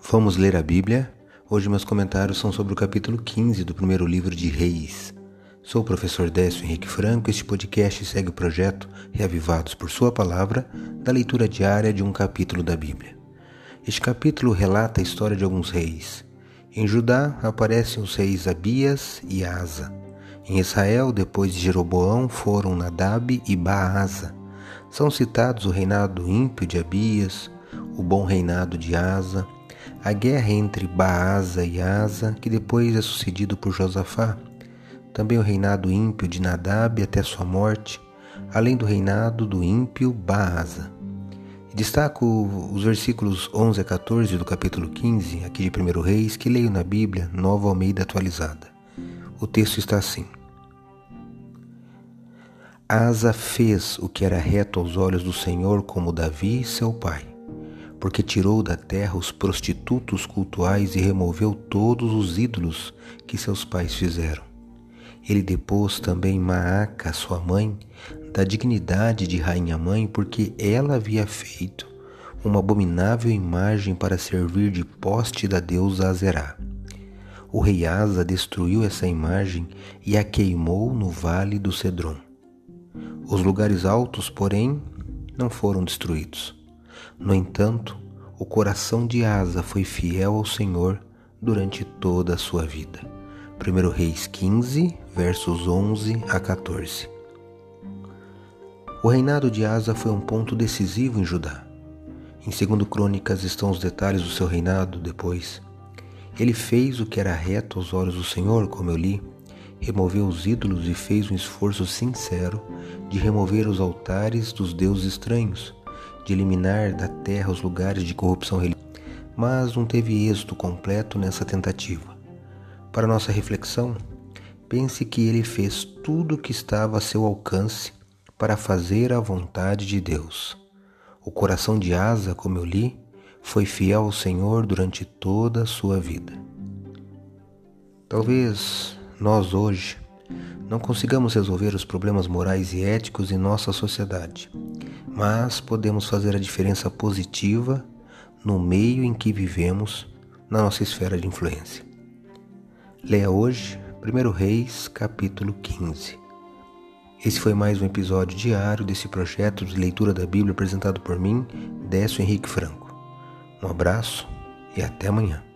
Vamos ler a Bíblia? Hoje meus comentários são sobre o capítulo 15 do primeiro livro de Reis. Sou o professor Décio Henrique Franco este podcast segue o projeto Reavivados por Sua Palavra da leitura diária de um capítulo da Bíblia. Este capítulo relata a história de alguns reis. Em Judá aparecem os reis Abias e Asa. Em Israel, depois de Jeroboão, foram Nadab e Baasa. São citados o reinado ímpio de Abias, o bom reinado de Asa, a guerra entre Baasa e Asa, que depois é sucedido por Josafá, também o reinado ímpio de Nadab até sua morte, além do reinado do ímpio Baasa. Destaco os versículos 11 a 14 do capítulo 15, aqui de 1 Reis, que leio na Bíblia, Nova Almeida Atualizada. O texto está assim: Asa fez o que era reto aos olhos do Senhor, como Davi, seu pai porque tirou da terra os prostitutos cultuais e removeu todos os ídolos que seus pais fizeram. Ele depôs também Maaca, sua mãe, da dignidade de rainha-mãe, porque ela havia feito uma abominável imagem para servir de poste da deusa Azerá. O rei Asa destruiu essa imagem e a queimou no vale do Cedron. Os lugares altos, porém, não foram destruídos. No entanto, o coração de Asa foi fiel ao Senhor durante toda a sua vida. 1 Reis 15, versos 11 a 14. O reinado de Asa foi um ponto decisivo em Judá. Em 2 Crônicas estão os detalhes do seu reinado depois. Ele fez o que era reto aos olhos do Senhor, como eu li, removeu os ídolos e fez um esforço sincero de remover os altares dos deuses estranhos de eliminar da terra os lugares de corrupção religiosa, mas não teve êxito completo nessa tentativa. Para nossa reflexão, pense que ele fez tudo o que estava a seu alcance para fazer a vontade de Deus. O coração de Asa, como eu li, foi fiel ao Senhor durante toda a sua vida. Talvez nós hoje não consigamos resolver os problemas morais e éticos em nossa sociedade, mas podemos fazer a diferença positiva no meio em que vivemos na nossa esfera de influência. Leia hoje 1 Reis, capítulo 15. Esse foi mais um episódio diário desse projeto de leitura da Bíblia apresentado por mim, Décio Henrique Franco. Um abraço e até amanhã.